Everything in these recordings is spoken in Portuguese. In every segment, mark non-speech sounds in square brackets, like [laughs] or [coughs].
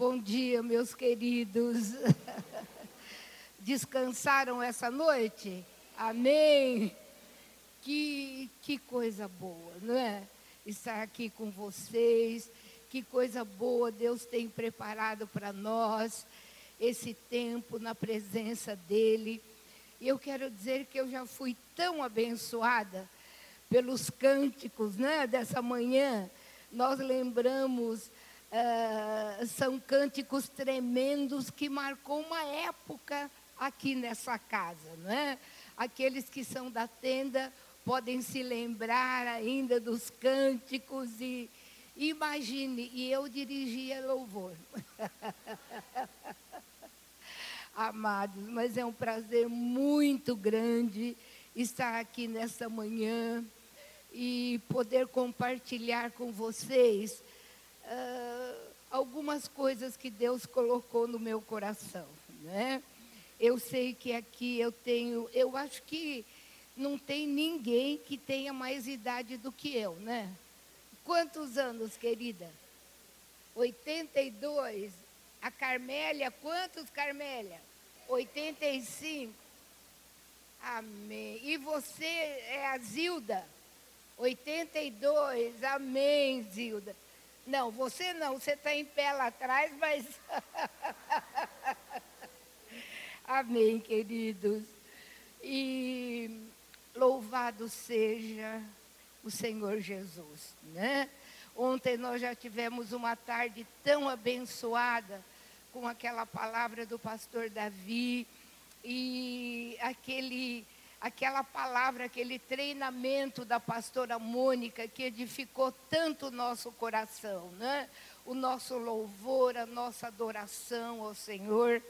Bom dia, meus queridos. [laughs] Descansaram essa noite? Amém. Que, que coisa boa, não é? Estar aqui com vocês. Que coisa boa Deus tem preparado para nós esse tempo na presença dEle. E eu quero dizer que eu já fui tão abençoada pelos cânticos né, dessa manhã. Nós lembramos, uh, são cânticos tremendos que marcou uma época aqui nessa casa, não é? Aqueles que são da tenda podem se lembrar ainda dos cânticos e imagine, e eu dirigia louvor. [laughs] Amados, mas é um prazer muito grande estar aqui nessa manhã e poder compartilhar com vocês uh, algumas coisas que Deus colocou no meu coração, né? Eu sei que aqui eu tenho, eu acho que não tem ninguém que tenha mais idade do que eu, né? Quantos anos, querida? 82. A Carmélia, quantos, Carmélia? 85. Amém. E você é a Zilda? 82. Amém, Zilda. Não, você não, você está em pé lá atrás, mas. [laughs] Amém, queridos. E louvado seja o Senhor Jesus, né? Ontem nós já tivemos uma tarde tão abençoada com aquela palavra do pastor Davi e aquele aquela palavra, aquele treinamento da pastora Mônica que edificou tanto o nosso coração, né? O nosso louvor, a nossa adoração ao Senhor.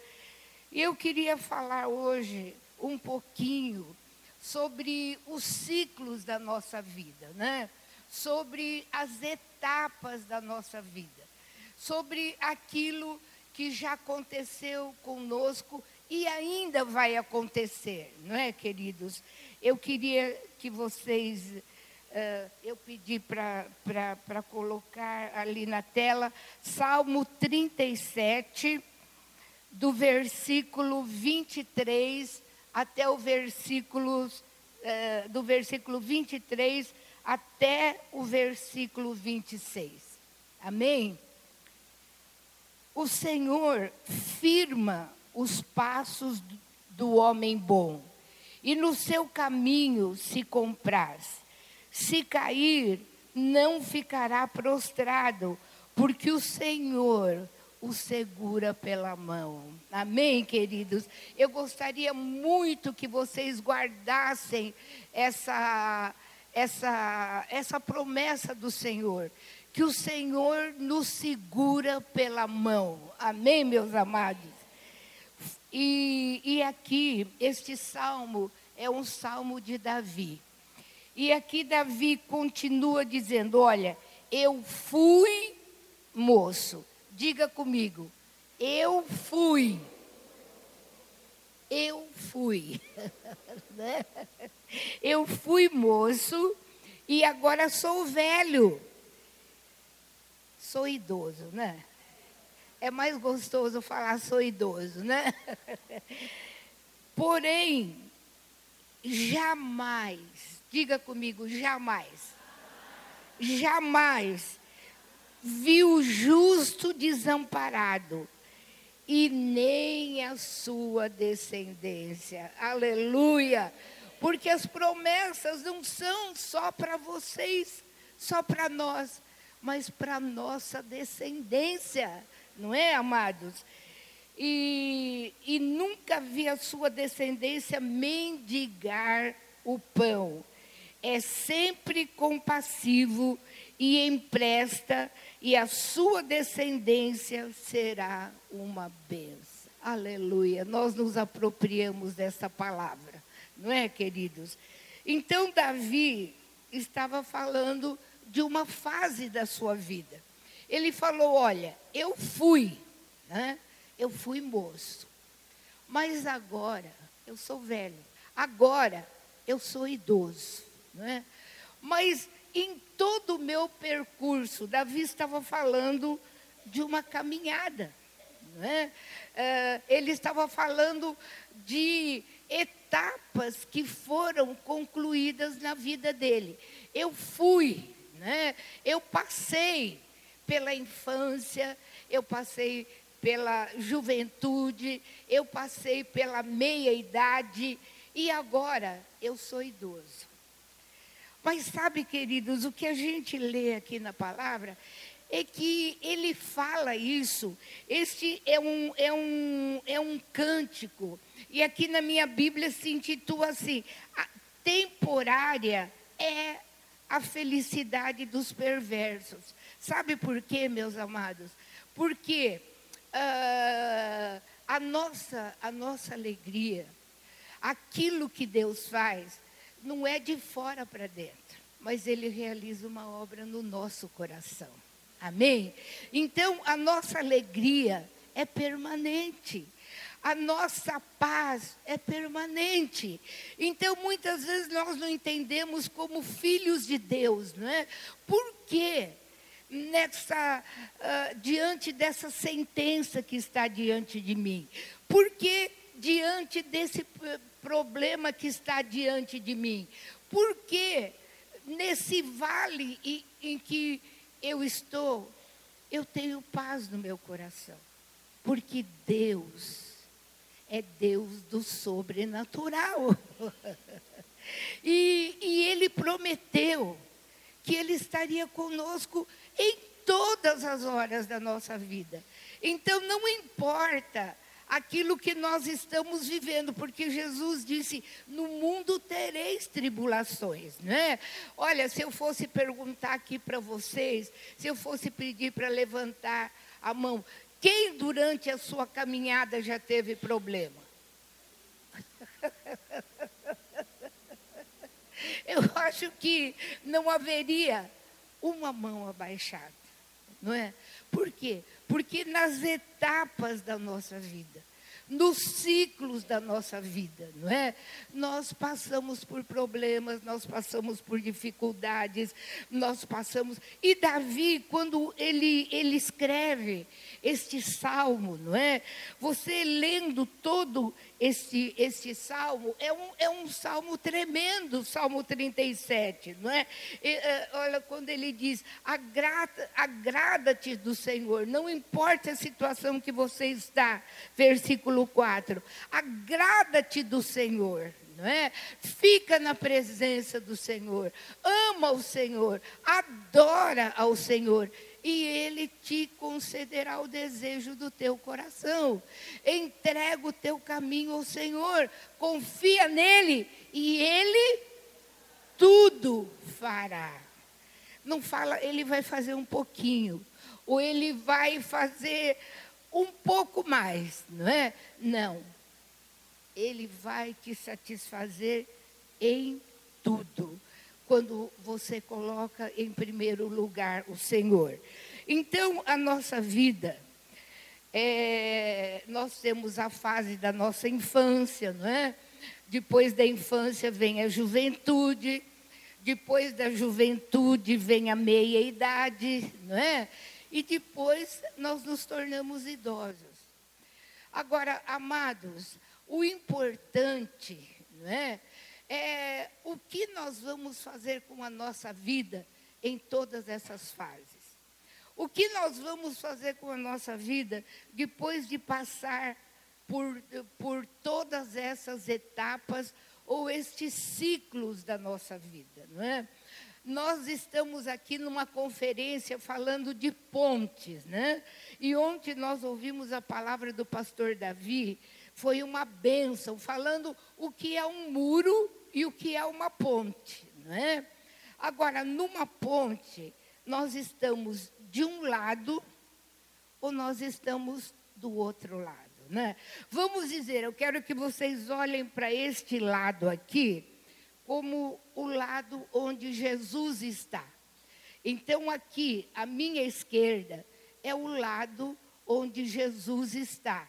E eu queria falar hoje um pouquinho sobre os ciclos da nossa vida, né? Sobre as etapas da nossa vida, sobre aquilo que já aconteceu conosco e ainda vai acontecer, não é, queridos? Eu queria que vocês, uh, eu pedi para colocar ali na tela, Salmo 37, do versículo 23 até o versículo, uh, do versículo 23 até o versículo 26. Amém? O Senhor firma os passos do homem bom, e no seu caminho se compraz. Se cair, não ficará prostrado, porque o Senhor o segura pela mão. Amém, queridos? Eu gostaria muito que vocês guardassem essa, essa, essa promessa do Senhor. Que o Senhor nos segura pela mão. Amém, meus amados? E, e aqui, este salmo é um salmo de Davi. E aqui Davi continua dizendo: Olha, eu fui moço Diga comigo, eu fui. Eu fui. [laughs] Né? eu fui moço e agora sou velho. Sou idoso, né? É mais gostoso falar sou idoso, né? [laughs] Porém, jamais, diga comigo, jamais, jamais viu justo desamparado e nem a sua descendência. Aleluia! Porque as promessas não são só para vocês, só para nós, mas para nossa descendência, não é, amados? E, e nunca vi a sua descendência mendigar o pão. É sempre compassivo e empresta e a sua descendência será uma bênção. Aleluia. Nós nos apropriamos dessa palavra, não é, queridos? Então, Davi estava falando de uma fase da sua vida. Ele falou: Olha, eu fui, né? eu fui moço, mas agora eu sou velho, agora eu sou idoso, não é? Mas em todo o meu percurso, Davi estava falando de uma caminhada. Né? Ele estava falando de etapas que foram concluídas na vida dele. Eu fui, né? eu passei pela infância, eu passei pela juventude, eu passei pela meia-idade e agora eu sou idoso. Mas sabe, queridos, o que a gente lê aqui na palavra é que ele fala isso. Este é um, é um, é um cântico. E aqui na minha Bíblia se intitula assim: temporária é a felicidade dos perversos. Sabe por quê, meus amados? Porque uh, a, nossa, a nossa alegria, aquilo que Deus faz, não é de fora para dentro, mas Ele realiza uma obra no nosso coração. Amém? Então, a nossa alegria é permanente. A nossa paz é permanente. Então, muitas vezes nós não entendemos como filhos de Deus, não é? Por quê? Nessa, uh, diante dessa sentença que está diante de mim? Por que diante desse problema que está diante de mim? Por que nesse vale em, em que eu estou, eu tenho paz no meu coração. Porque Deus é Deus do sobrenatural. [laughs] e, e Ele prometeu que Ele estaria conosco em todas as horas da nossa vida. Então, não importa aquilo que nós estamos vivendo, porque Jesus disse: no mundo tereis tribulações, né? Olha, se eu fosse perguntar aqui para vocês, se eu fosse pedir para levantar a mão, quem durante a sua caminhada já teve problema? [laughs] [laughs] Eu acho que não haveria uma mão abaixada, não é? Por quê? Porque nas etapas da nossa vida, nos ciclos da nossa vida, não é? Nós passamos por problemas, nós passamos por dificuldades, nós passamos. E Davi, quando ele, ele escreve este salmo, não é? Você lendo todo este, este salmo, é um, é um salmo tremendo, Salmo 37, não é? E, é, olha, quando ele diz: agrada-te do Senhor, não importa a situação que você está, versículo 4, agrada-te do Senhor. Não é? Fica na presença do Senhor, ama o Senhor, adora ao Senhor e Ele te concederá o desejo do teu coração. Entrega o teu caminho ao Senhor, confia nele e Ele tudo fará. Não fala, Ele vai fazer um pouquinho, ou Ele vai fazer um pouco mais, não é? Não. Ele vai te satisfazer em tudo quando você coloca em primeiro lugar o Senhor. Então, a nossa vida, é, nós temos a fase da nossa infância, não é? Depois da infância vem a juventude, depois da juventude vem a meia-idade, não é? E depois nós nos tornamos idosos. Agora, amados, o importante, não é? É, o que nós vamos fazer com a nossa vida em todas essas fases. O que nós vamos fazer com a nossa vida depois de passar por, por todas essas etapas ou estes ciclos da nossa vida, não é? Nós estamos aqui numa conferência falando de pontes, né? E ontem nós ouvimos a palavra do pastor Davi, foi uma bênção, falando o que é um muro e o que é uma ponte, não é? Agora, numa ponte, nós estamos de um lado ou nós estamos do outro lado, né? Vamos dizer, eu quero que vocês olhem para este lado aqui como o lado onde Jesus está. Então, aqui, à minha esquerda, é o lado onde Jesus está,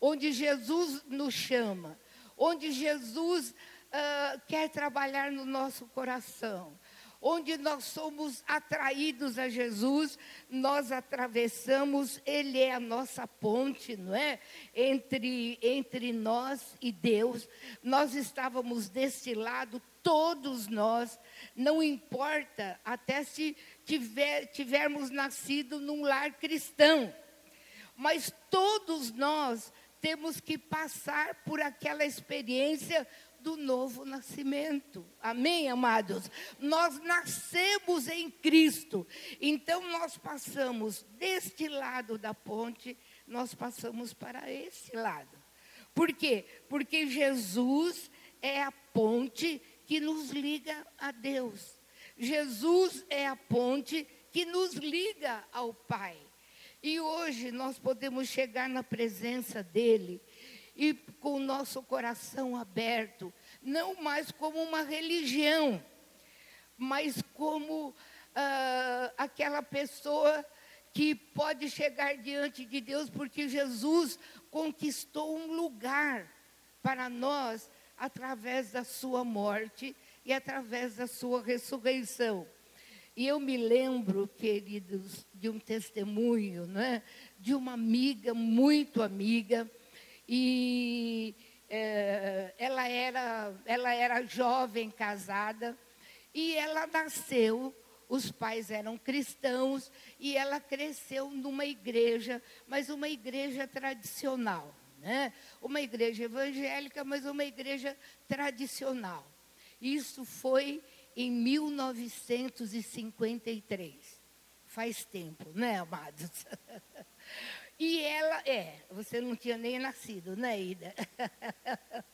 onde Jesus nos chama, onde Jesus uh, quer trabalhar no nosso coração, onde nós somos atraídos a Jesus, nós atravessamos, Ele é a nossa ponte, não é? Entre, entre nós e Deus. Nós estávamos desse lado, todos nós, não importa até se tiver, tivermos nascido num lar cristão, mas todos nós temos que passar por aquela experiência do novo nascimento. Amém, amados? Nós nascemos em Cristo. Então nós passamos deste lado da ponte, nós passamos para esse lado. Por quê? Porque Jesus é a ponte que nos liga a Deus. Jesus é a ponte que nos liga ao Pai. E hoje nós podemos chegar na presença dele e com o nosso coração aberto, não mais como uma religião, mas como uh, aquela pessoa que pode chegar diante de Deus, porque Jesus conquistou um lugar para nós através da sua morte e através da sua ressurreição. E eu me lembro, queridos, de um testemunho, né, de uma amiga, muito amiga, e é, ela, era, ela era jovem, casada, e ela nasceu, os pais eram cristãos, e ela cresceu numa igreja, mas uma igreja tradicional. Né? Uma igreja evangélica, mas uma igreja tradicional. Isso foi em 1953. Faz tempo, né, amados? [laughs] E ela, é, você não tinha nem nascido, né, Ida? [laughs]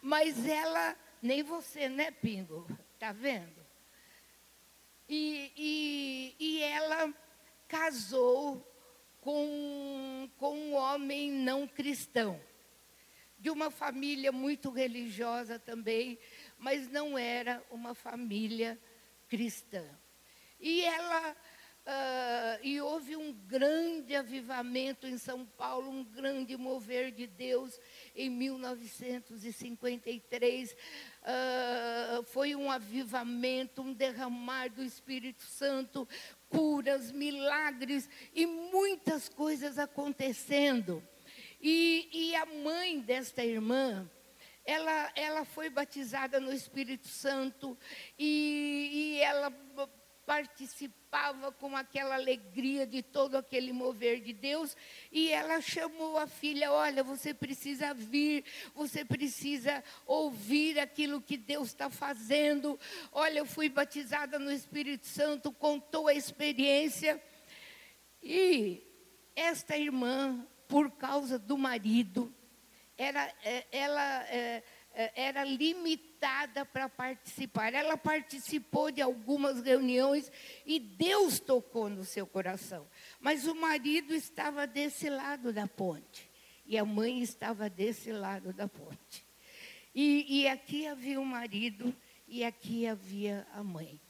Mas ela, nem você, né, Pingo? Tá vendo? E, e, e ela casou com, com um homem não cristão, de uma família muito religiosa também, mas não era uma família cristã. E ela Uh, e houve um grande avivamento em São Paulo, um grande mover de Deus em 1953. Uh, ah, foi um avivamento, um derramar do Espírito Santo, curas, milagres e muitas coisas acontecendo. E, e a mãe desta irmã, ela, ela foi batizada no Espírito Santo e, e ela participava com aquela alegria de todo aquele mover de Deus, e ela chamou a filha: Olha, você precisa vir, você precisa ouvir aquilo que Deus está fazendo. Olha, eu fui batizada no Espírito Santo, contou a experiência. E esta irmã, por causa do marido, era, é, ela é, era limitada para participar. Ela participou de algumas reuniões e Deus tocou no seu coração. Mas o marido estava desse lado da ponte e a mãe estava desse lado da ponte. E, e aqui havia o marido e aqui havia a mãe.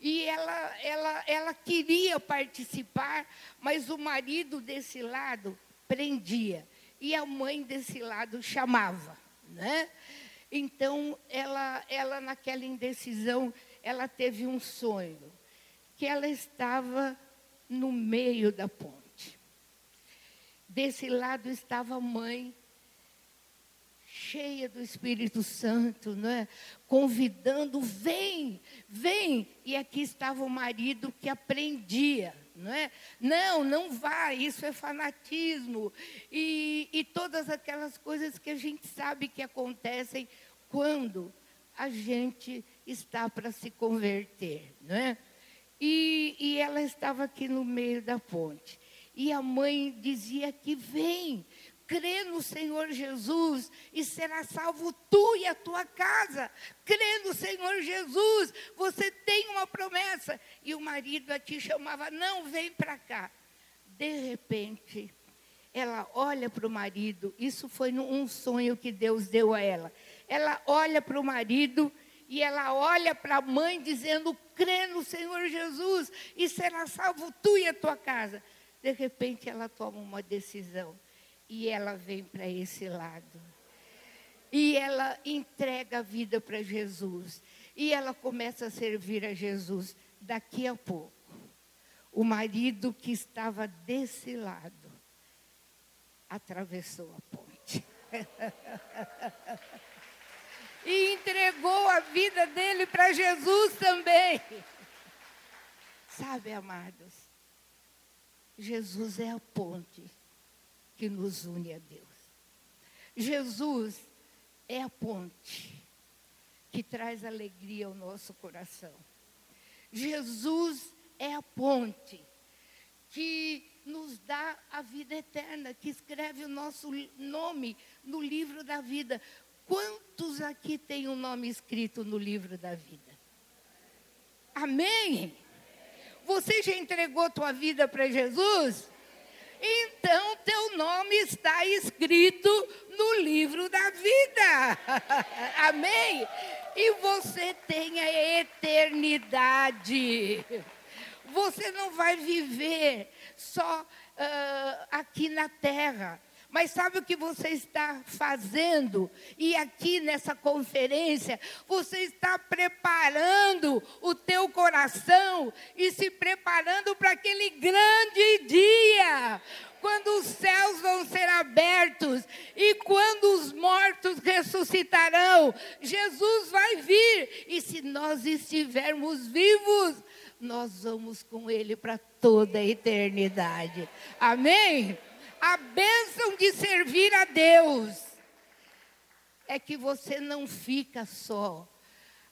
E ela, ela, ela queria participar, mas o marido desse lado prendia. E a mãe desse lado chamava. Né? Então, ela, ela naquela indecisão, ela teve um sonho, que ela estava no meio da ponte. Desse lado estava a mãe, cheia do Espírito Santo, não é? convidando, vem, vem. E aqui estava o marido que aprendia, não é? Não, não vá, isso é fanatismo. E, e todas aquelas coisas que a gente sabe que acontecem quando a gente está para se converter, não é? E, e ela estava aqui no meio da ponte. E a mãe dizia que vem, crê no Senhor Jesus e será salvo tu e a tua casa. Crê no Senhor Jesus, você tem uma promessa. E o marido a te chamava, não, vem para cá. De repente, ela olha para o marido, isso foi um sonho que Deus deu a ela. Ela olha para o marido e ela olha para a mãe dizendo: crê no Senhor Jesus e será salvo tu e a tua casa. De repente ela toma uma decisão e ela vem para esse lado. E ela entrega a vida para Jesus. E ela começa a servir a Jesus. Daqui a pouco, o marido que estava desse lado atravessou a ponte. [laughs] e entregou a vida dele para Jesus também. Sabe, amados, Jesus é a ponte que nos une a Deus. Jesus é a ponte que traz alegria ao nosso coração. Jesus é a ponte que nos dá a vida eterna, que escreve o nosso nome no livro da vida. Quantos aqui têm o um nome escrito no livro da vida? Amém? Você já entregou tua vida para Jesus? Então teu nome está escrito no livro da vida. [laughs] Amém? E você tem a eternidade. Você não vai viver só uh, aqui na terra. Mas sabe o que você está fazendo? E aqui nessa conferência, você está preparando o teu coração e se preparando para aquele grande dia, quando os céus vão ser abertos e quando os mortos ressuscitarão. Jesus vai vir e se nós estivermos vivos, nós vamos com ele para toda a eternidade. Amém? A bênção de servir a Deus é que você não fica só.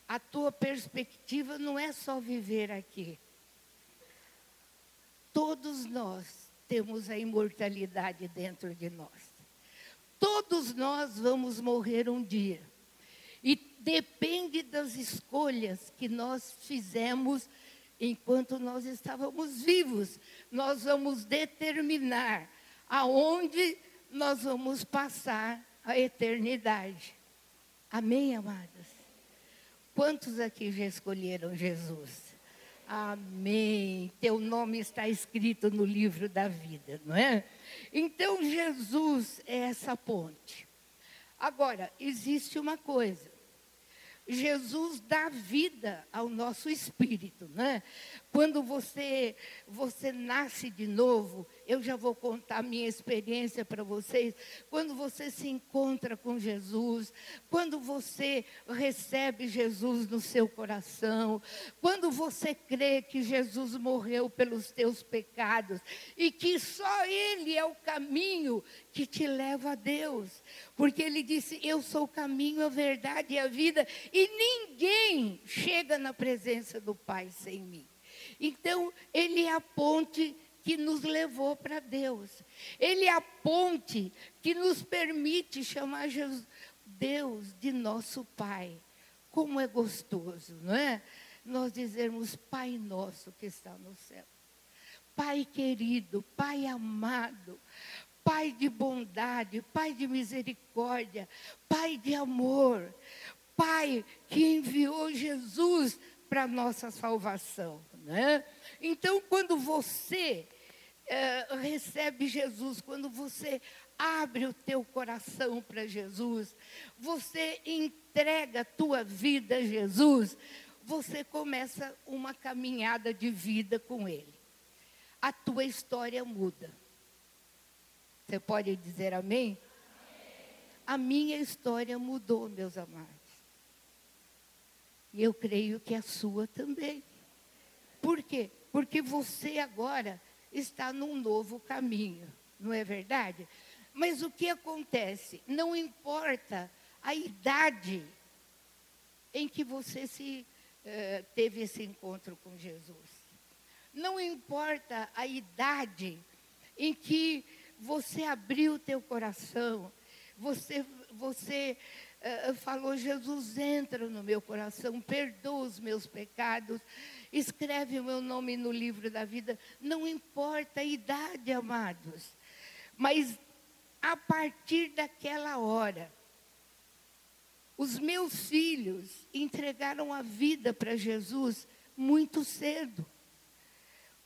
A tua perspectiva não é só viver aqui. Todos nós temos a imortalidade dentro de nós. Todos nós vamos morrer um dia. E depende das escolhas que nós fizemos enquanto nós estávamos vivos. Nós vamos determinar aonde nós vamos passar a eternidade. Amém, amadas? Quantos aqui já escolheram Jesus? Amém. Teu nome está escrito no livro da vida, não é? Então, Jesus é essa ponte. Agora, existe uma coisa. Jesus dá vida ao nosso espírito, né? Quando você você nasce de novo, eu já vou contar a minha experiência para vocês. Quando você se encontra com Jesus, quando você recebe Jesus no seu coração, quando você crê que Jesus morreu pelos teus pecados e que só Ele é o caminho que te leva a Deus, porque Ele disse: Eu sou o caminho, a verdade e a vida, e ninguém chega na presença do Pai sem mim. Então, Ele é a ponte que nos levou para Deus. Ele é a ponte que nos permite chamar Jesus, Deus de nosso Pai. Como é gostoso, não é? Nós dizermos Pai nosso que está no céu. Pai querido, Pai amado, Pai de bondade, Pai de misericórdia, Pai de amor, Pai que enviou Jesus para nossa salvação, né? Então, quando você é, recebe Jesus, quando você abre o teu coração para Jesus, você entrega a tua vida a Jesus, você começa uma caminhada de vida com Ele. A tua história muda. Você pode dizer amém? A minha história mudou, meus amados. E eu creio que a sua também. Por quê? Porque você agora está num novo caminho, não é verdade? Mas o que acontece? Não importa a idade em que você se uh, teve esse encontro com Jesus. Não importa a idade em que você abriu o teu coração, você, você uh, falou, Jesus, entra no meu coração, perdoa os meus pecados, escreve o meu nome no livro da vida. Não importa a idade, amados. Mas a partir daquela hora, os meus filhos entregaram a vida para Jesus muito cedo.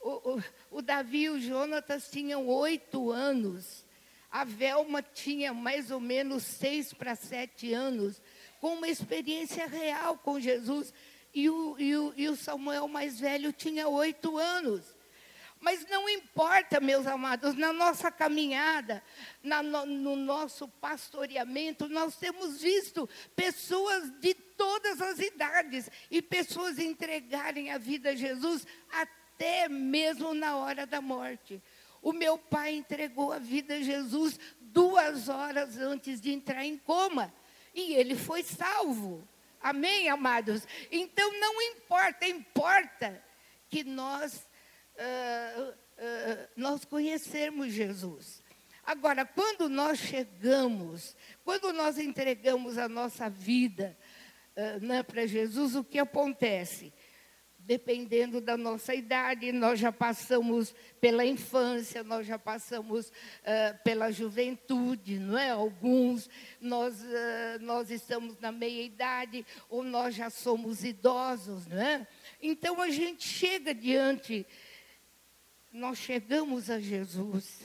O, o, o, Davi e o Jonatas tinham oito anos. A Velma tinha mais ou menos seis para sete anos, com uma experiência real com Jesus e o, e o, e o Samuel mais velho tinha oito anos. Mas não importa, meus amados, na nossa caminhada, na, no, no, nosso pastoreamento, nós temos visto pessoas de todas as idades e pessoas entregarem a vida a Jesus até mesmo na hora da morte. O meu pai entregou a vida a Jesus duas horas antes de entrar em coma e ele foi salvo. Amém, amados? Então não importa, importa que nós uh, uh, nós conhecermos Jesus. Agora, quando nós chegamos, quando nós entregamos a nossa vida uh, né, para Jesus, o que acontece? Dependendo da nossa idade, nós já passamos pela infância, nós já passamos uh, pela juventude, não é? Alguns, nós, uh, nós estamos na meia-idade, ou nós já somos idosos, não é? Então a gente chega diante nós chegamos a Jesus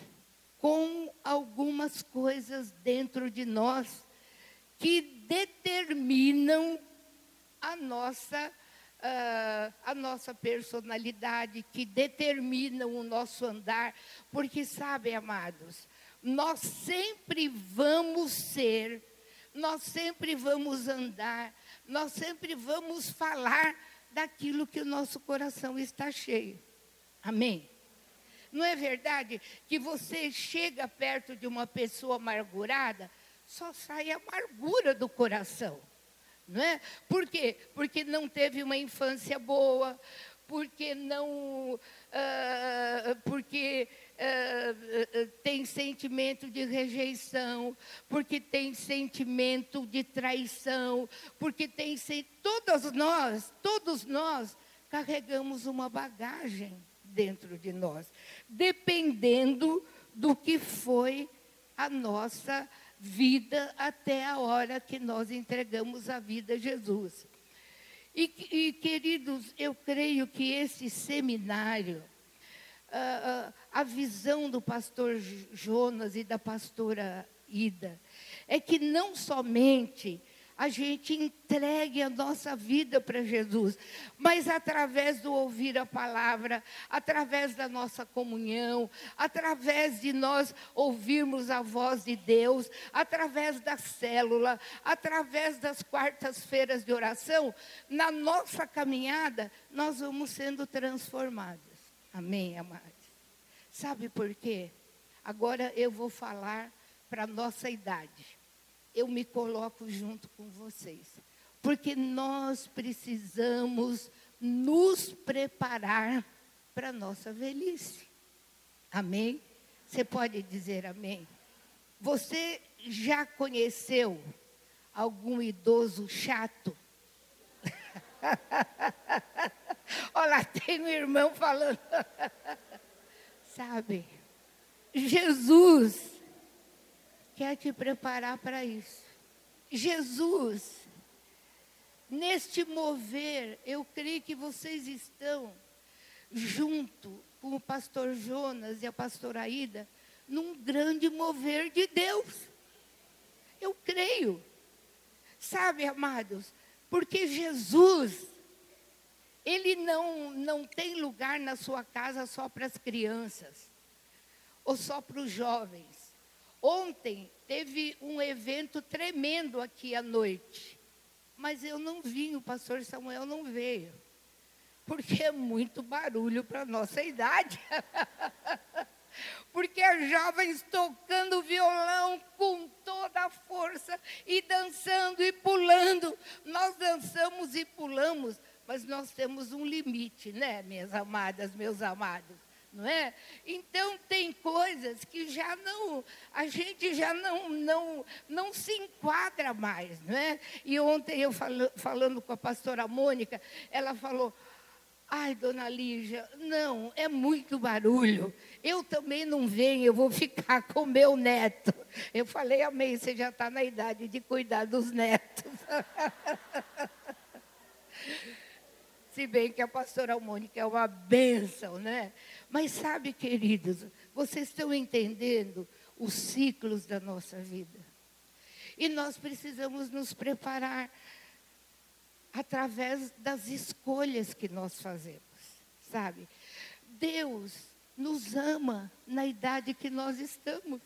com algumas coisas dentro de nós que determinam a nossa, uh, a nossa personalidade, que determinam o nosso andar. Porque, sabe, amados, nós sempre vamos ser, nós sempre vamos andar, nós sempre vamos falar daquilo que o nosso coração está cheio. Amém? Não é verdade que você chega perto de uma pessoa amargurada, só sai amargura do coração. Não é? Por quê? Porque não teve uma infância boa, porque não. Uh, porque uh, tem sentimento de rejeição, porque tem sentimento de traição, porque tem. Todos nós, todos nós carregamos uma bagagem dentro de nós, dependendo do que foi a nossa vida até a hora que nós entregamos a vida a Jesus. E, e queridos, eu creio que esse seminário, a, a visão do pastor Jonas e da pastora Ida, é que não somente a gente entregue a nossa vida para Jesus, mas através do ouvir a palavra, através da nossa comunhão, através de nós ouvirmos a voz de Deus, através da célula, através das quartas-feiras de oração, na nossa caminhada, nós vamos sendo transformados. Amém, amados? Sabe por quê? Agora eu vou falar para a nossa idade eu me coloco junto com vocês. Porque nós precisamos nos preparar para a nossa velhice. Amém? Você pode dizer amém? Você já conheceu algum idoso chato? [laughs] Olha, tem um irmão falando. [laughs] Sabe, Jesus quer te preparar para isso. Jesus, neste mover, eu creio que vocês estão junto com o pastor Jonas e a pastora Aida num grande mover de Deus. Eu creio. Sabe, amados, porque Jesus ele não, não tem lugar na sua casa só para as crianças ou só para os jovens. Ontem teve um evento tremendo aqui à noite, mas eu não vim, o pastor Samuel não veio, porque é muito barulho para a nossa idade. [laughs] porque as jovens tocando violão com toda a força e dançando e pulando. Nós dançamos e pulamos, mas nós temos um limite, né, minhas amadas, meus amados não é? Então tem coisas que já não, a gente já não, não, não se enquadra mais, não é? E ontem eu falo, falando com a pastora Mônica, ela falou, ai, dona Lígia, não, é muito barulho. Eu também não venho, eu vou ficar com meu neto. Eu falei, amém, você já está na idade de cuidar dos netos. [laughs] Se bem que a pastora Mônica é uma bênção, né? Mas sabe, queridos, vocês estão entendendo os ciclos da nossa vida. E nós precisamos nos preparar. através das escolhas que nós fazemos, sabe? Deus nos ama na idade que nós estamos.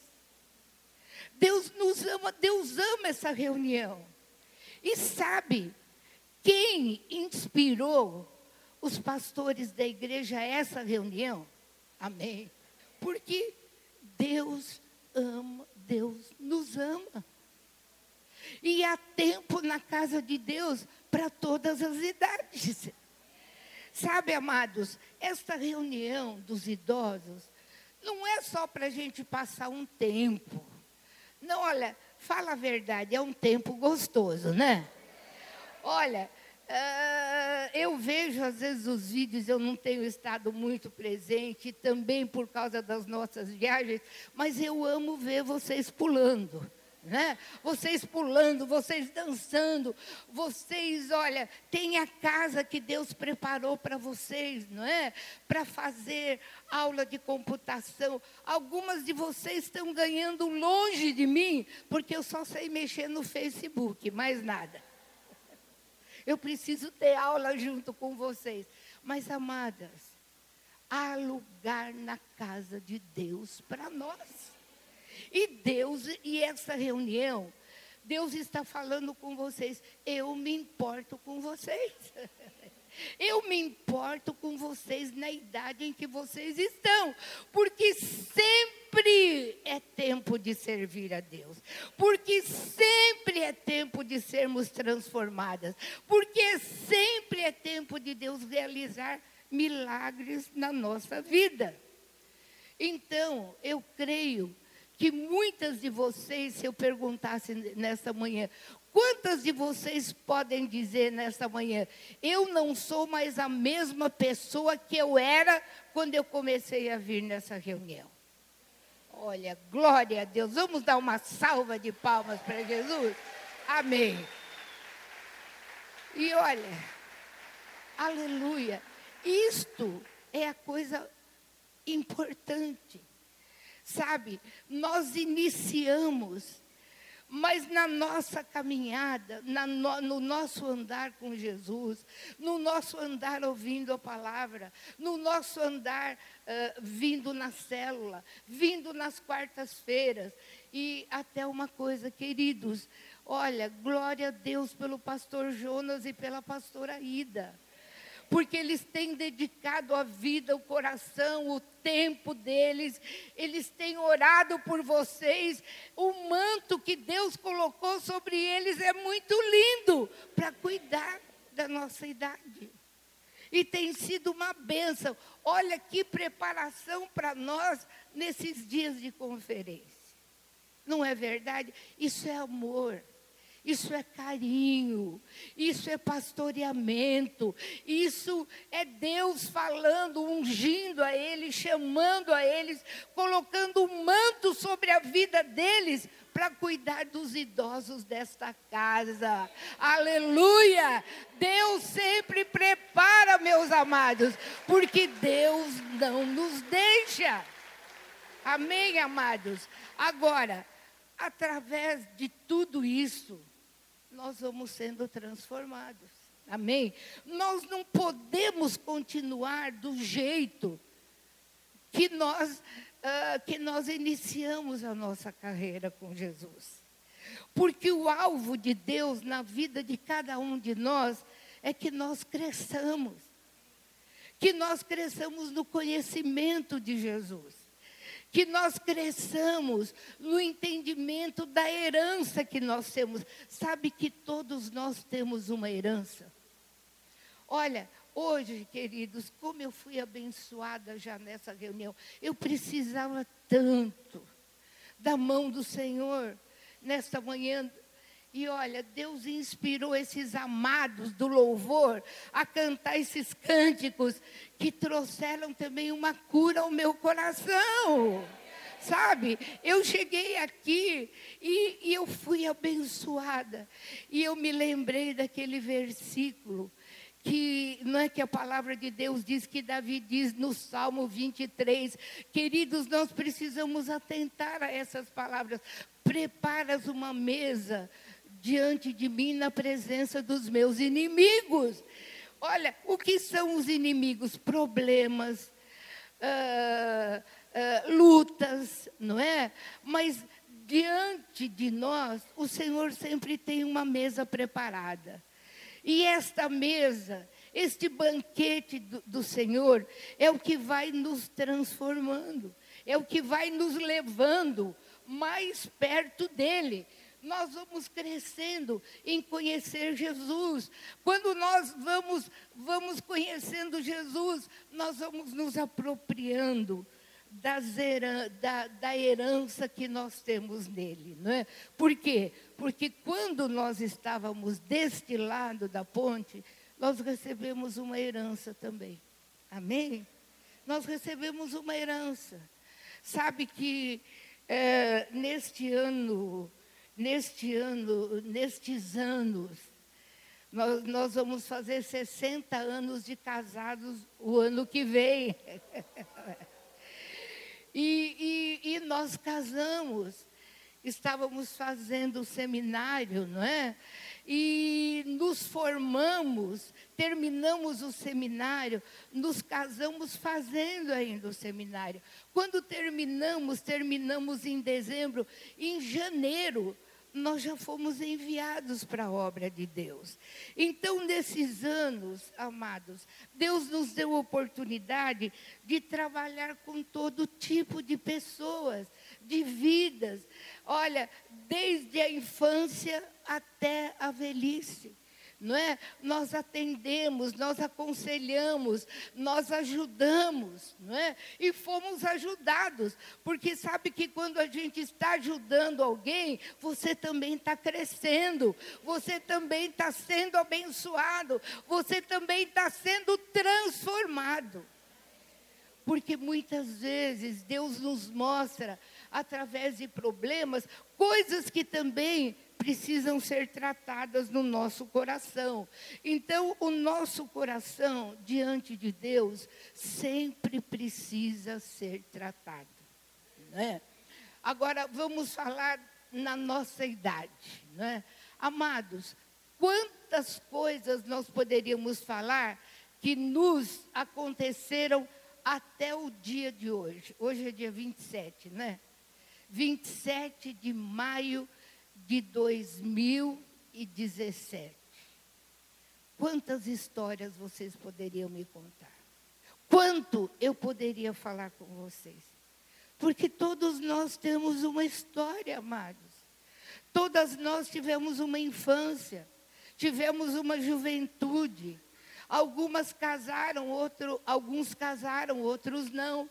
Deus nos ama, Deus ama essa reunião. E sabe quem inspirou os pastores da igreja a essa reunião? Amém. Porque Deus ama, Deus nos ama. E há tempo na casa de Deus para todas as idades. Sabe, amados, esta reunião dos idosos não é só para a gente passar um tempo. Não, olha, fala a verdade, é um tempo gostoso, né? Olha, uh, eu vejo às vezes os vídeos, eu não tenho estado muito presente, também por causa das nossas viagens, mas eu amo ver vocês pulando né? Vocês pulando, vocês dançando, vocês, olha, tem a casa que Deus preparou para vocês, não é? Para fazer aula de computação. Algumas de vocês estão ganhando longe de mim, porque eu só sei mexer no Facebook, mais nada. Eu preciso ter aula junto com vocês. Mas, amadas, há lugar na casa de Deus para nós. E Deus, e essa reunião, Deus está falando com vocês. Eu me importo com vocês. [laughs] Eu me importo com vocês na idade em que vocês estão, porque sempre é tempo de servir a Deus, porque sempre é tempo de sermos transformadas, porque sempre é tempo de Deus realizar milagres na nossa vida. Então, eu creio que muitas de vocês, se eu perguntasse nesta manhã, quantas de vocês podem dizer nesta manhã, eu não sou mais a mesma pessoa que eu era quando eu comecei a vir nessa reunião? Olha, glória a Deus. Vamos dar uma salva de palmas para Jesus? Amém. E olha, aleluia. Isto é a coisa importante. Sabe, nós iniciamos, mas na nossa caminhada, na no, no, nosso andar com Jesus, no nosso andar ouvindo a palavra, no nosso andar uh, vindo na célula, vindo nas quartas-feiras, e até uma coisa, queridos, olha, glória a Deus pelo pastor Jonas e pela pastora Ida porque eles têm dedicado a vida, o coração, o tempo deles, eles têm orado por vocês. O manto que Deus colocou sobre eles é muito lindo para cuidar da nossa idade. E tem sido uma bênção. Olha que preparação para nós nesses dias de conferência. Não é verdade? Isso é amor. Isso é carinho, isso é pastoreamento, isso é Deus falando, ungindo a eles, chamando a eles, colocando um manto sobre a vida deles para cuidar dos idosos desta casa. Aleluia! Deus sempre prepara, meus amados, porque Deus não nos deixa. Amém, amados? Agora, através de tudo isso, nós vamos sendo transformados. Amém? Nós não podemos continuar do jeito que nós, uh, que nós iniciamos a nossa carreira com Jesus. Porque o alvo de Deus na vida de cada um de nós é que nós cresçamos. Que nós cresçamos no conhecimento de Jesus que nós cresçamos no entendimento da herança que nós temos. Sabe que todos nós temos uma herança. Olha, hoje, queridos, como eu fui abençoada já nessa reunião, eu precisava tanto da mão do Senhor nesta manhã. E olha, Deus inspirou esses amados do louvor a cantar esses cânticos que trouxeram também uma cura ao meu coração. Sabe, eu cheguei aqui e, e eu fui abençoada. E eu me lembrei daquele versículo que não é que a palavra de Deus diz que Davi diz no Salmo 23, queridos, nós precisamos atentar a essas palavras. Preparas uma mesa diante de mim na presença dos meus inimigos. Olha, o que são os inimigos? Problemas, uh, uh, lutas, não é? Mas diante de nós, o Senhor sempre tem uma mesa preparada. E esta mesa, este banquete do, do Senhor, é o que vai nos transformando, é o que vai nos levando mais perto dele nós vamos crescendo em conhecer Jesus. Quando nós vamos, vamos conhecendo Jesus, nós vamos nos apropriando heran da, da, herança que nós temos nele. Não é? Por quê? Porque quando nós estávamos deste lado da ponte, nós recebemos uma herança também. Amém? Nós recebemos uma herança. Sabe que é, neste ano neste ano, nestes anos, nós, nós vamos fazer 60 anos de casados o ano que vem. [laughs] e, e, e nós casamos estávamos fazendo o seminário, não é? E nos formamos, terminamos o seminário, nos casamos fazendo ainda o seminário. Quando terminamos, terminamos em dezembro, em janeiro, nós já fomos enviados para a obra de Deus. Então, nesses anos, amados, Deus nos deu oportunidade de trabalhar com todo tipo de pessoas, de vidas. Olha, desde a infância até a velhice não é? Nós atendemos, nós aconselhamos, nós ajudamos, não é? E fomos ajudados, porque sabe que quando a gente está ajudando alguém, você também está crescendo, você também está sendo abençoado, você também está sendo transformado. Porque muitas vezes Deus nos mostra, através de problemas, coisas que também precisam ser tratadas no nosso coração. Então, o nosso coração diante de Deus sempre precisa ser tratado. Né? Agora, vamos falar na nossa idade. Né? Amados, quantas coisas nós poderíamos falar que nos aconteceram até o dia de hoje? Hoje é dia 27, né? 27 de maio de 2017. Quantas histórias vocês poderiam me contar? Quanto eu poderia falar com vocês? Porque todos nós temos uma história, amados. Todas nós tivemos uma infância, tivemos uma juventude. Algumas casaram, outro, alguns casaram, outros não.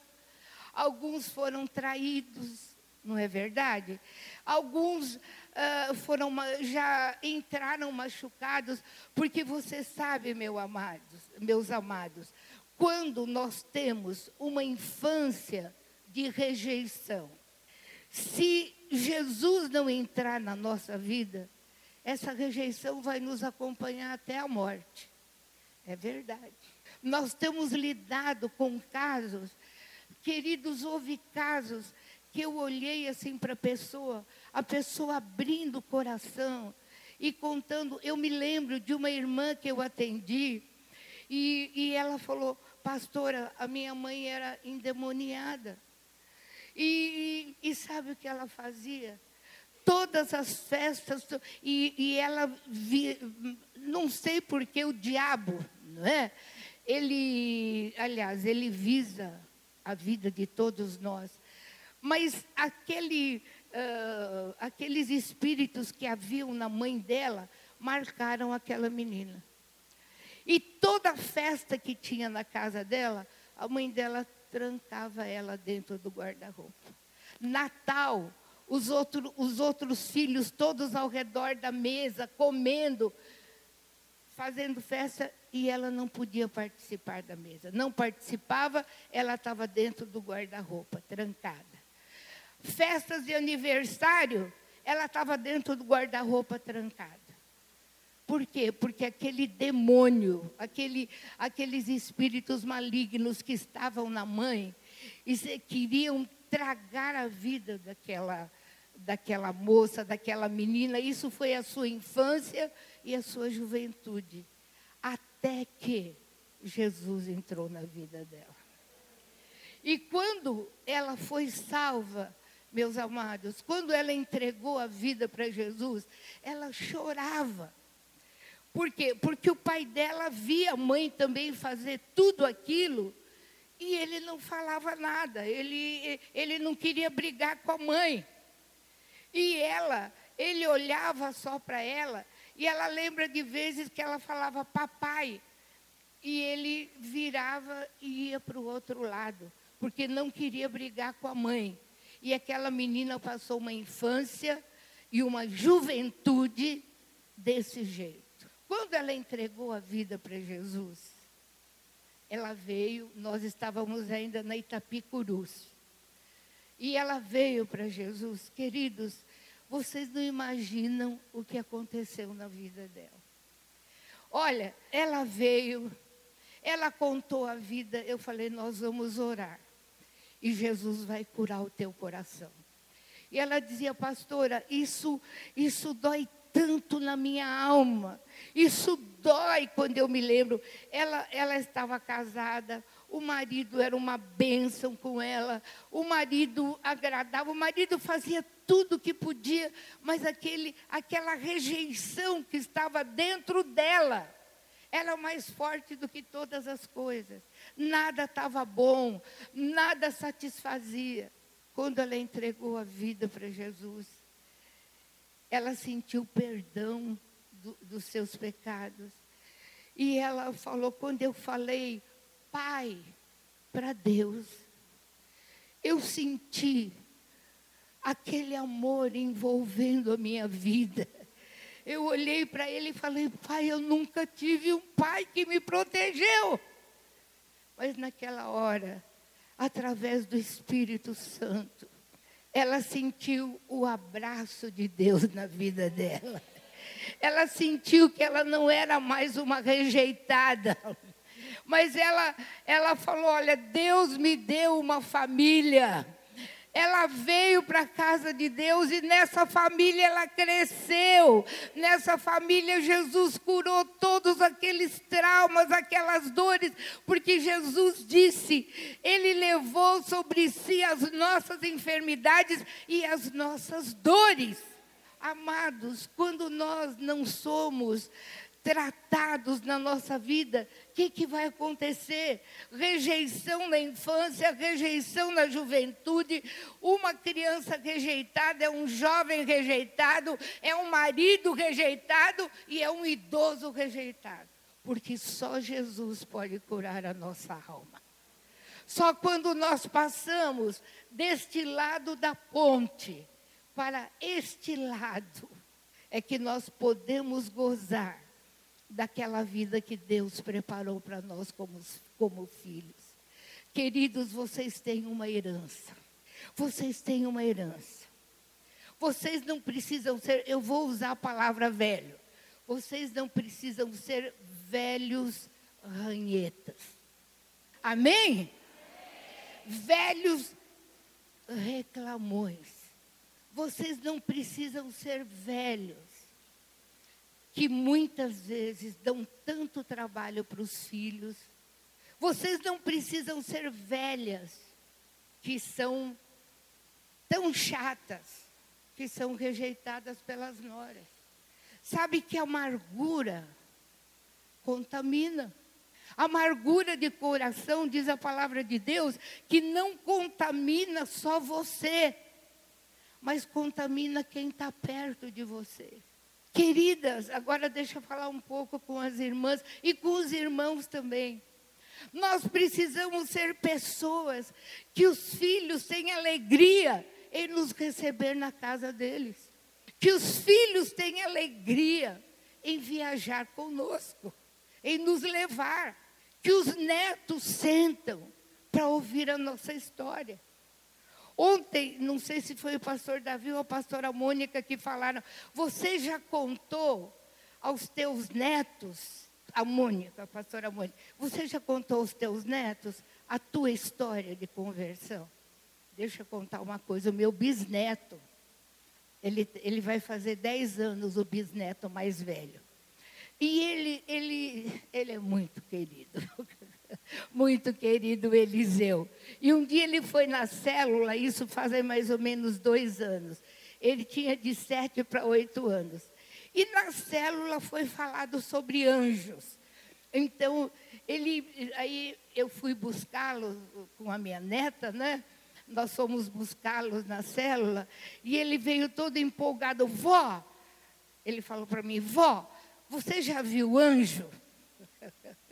Alguns foram traídos, não é verdade? Alguns uh, foram, já entraram machucados, porque você sabe, meu amados, meus amados, quando nós temos uma infância de rejeição, se Jesus não entrar na nossa vida, essa rejeição vai nos acompanhar até a morte. É verdade. Nós temos lidado com casos, queridos, houve casos que eu olhei assim para a pessoa, a pessoa abrindo o coração e contando. Eu me lembro de uma irmã que eu atendi e, e ela falou: Pastora, a minha mãe era endemoniada. E, e, e sabe o que ela fazia? Todas as festas, e, e ela, vi, não sei por que o diabo, não é? Ele, aliás, ele visa a vida de todos nós. Mas aquele, uh, aqueles espíritos que haviam na mãe dela marcaram aquela menina. E toda festa que tinha na casa dela, a mãe dela trancava ela dentro do guarda-roupa. Natal, os, outro, os outros filhos todos ao redor da mesa, comendo, fazendo festa, e ela não podia participar da mesa. Não participava, ela estava dentro do guarda-roupa, trancada festas de aniversário, ela estava dentro do guarda-roupa trancada. Por quê? Porque aquele demônio, aquele, aqueles espíritos malignos que estavam na mãe, e queriam tragar a vida daquela, daquela moça, daquela menina. Isso foi a sua infância e a sua juventude. Até que Jesus entrou na vida dela. E quando ela foi salva, meus amados, quando ela entregou a vida para Jesus, ela chorava. Por quê? Porque o pai dela via a mãe também fazer tudo aquilo e ele não falava nada, ele, ele não queria brigar com a mãe. E ela, ele olhava só para ela e ela lembra de vezes que ela falava papai e ele virava e ia para o outro lado, porque não queria brigar com a mãe. E aquela menina passou uma infância e uma juventude desse jeito. Quando ela entregou a vida para Jesus, ela veio, nós estávamos ainda na Itapicurus. E ela veio para Jesus, queridos, vocês não imaginam o que aconteceu na vida dela. Olha, ela veio, ela contou a vida, eu falei, nós vamos orar. E Jesus vai curar o teu coração. E ela dizia, pastora, isso, isso dói tanto na minha alma. Isso dói quando eu me lembro. Ela, ela estava casada, o marido era uma bênção com ela, o marido agradava, o marido fazia tudo que podia, mas aquele, aquela rejeição que estava dentro dela era mais forte do que todas as coisas. Nada estava bom, nada satisfazia. Quando ela entregou a vida para Jesus, ela sentiu perdão do, dos seus pecados. E ela falou: quando eu falei, Pai, para Deus, eu senti aquele amor envolvendo a minha vida. Eu olhei para ele e falei: Pai, eu nunca tive um pai que me protegeu. Mas naquela hora, através do Espírito Santo, ela sentiu o abraço de Deus na vida dela. Ela sentiu que ela não era mais uma rejeitada. Mas ela, ela falou: Olha, Deus me deu uma família ela veio para a casa de Deus e nessa família ela cresceu. Nessa família Jesus curou todos aqueles traumas, aquelas dores, porque Jesus disse: Ele levou sobre si as nossas enfermidades e as nossas dores. Amados, quando nós não somos tratados na nossa vida, o que, que vai acontecer? Rejeição na infância, rejeição na juventude. Uma criança rejeitada é um jovem rejeitado, é um marido rejeitado e é um idoso rejeitado. Porque só Jesus pode curar a nossa alma. Só quando nós passamos deste lado da ponte para este lado é que nós podemos gozar daquela vida que Deus preparou para nós como, como filhos. Queridos, vocês têm uma herança. Vocês têm uma herança. Vocês não precisam ser, eu vou usar a palavra velho. Vocês não precisam ser velhos ranhetas. Amém? Velhos reclamões. Vocês não precisam ser velhos que muitas vezes dão tanto trabalho para os filhos. Vocês não precisam ser velhas que são tão chatas, que são rejeitadas pelas noras. Sabe que a amargura contamina. Amargura de coração, diz a palavra de Deus, que não contamina só você, mas contamina quem está perto de você. Queridas, agora deixa eu falar um pouco com as irmãs e com os irmãos também. Nós precisamos ser pessoas que os filhos tenham alegria em nos receber na casa deles. Que os filhos tenham alegria em viajar conosco, em nos levar. Que os netos sentam para ouvir a nossa história. Ontem, não sei se foi o pastor Davi ou a pastora Mônica que falaram, você já contou aos teus netos, a Mônica, a pastora Mônica, você já contou aos teus netos a tua história de conversão? Deixa eu contar uma coisa, o meu bisneto, Ele, ele vai fazer 10 anos, o bisneto mais velho. E ele, ele, ele é muito querido, [laughs] muito querido Eliseu. E um dia ele foi na célula, isso faz mais ou menos dois anos. Ele tinha de sete para oito anos. E na célula foi falado sobre anjos. Então, ele, aí eu fui buscá-lo com a minha neta, né? Nós fomos buscá-los na célula e ele veio todo empolgado, vó. Ele falou para mim, vó, você já viu anjo? [laughs]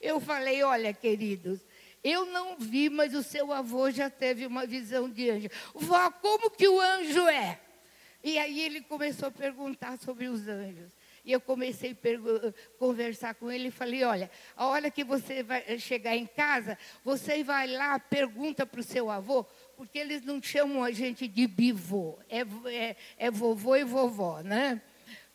Eu falei, olha, queridos, eu não vi, mas o seu avô já teve uma visão de anjo. Vó, como que o anjo é? E aí ele começou a perguntar sobre os anjos. E eu comecei a conversar com ele e falei: olha, a hora que você vai chegar em casa, você vai lá, pergunta para o seu avô, porque eles não chamam a gente de bivô, é, é, é vovô e vovó, né?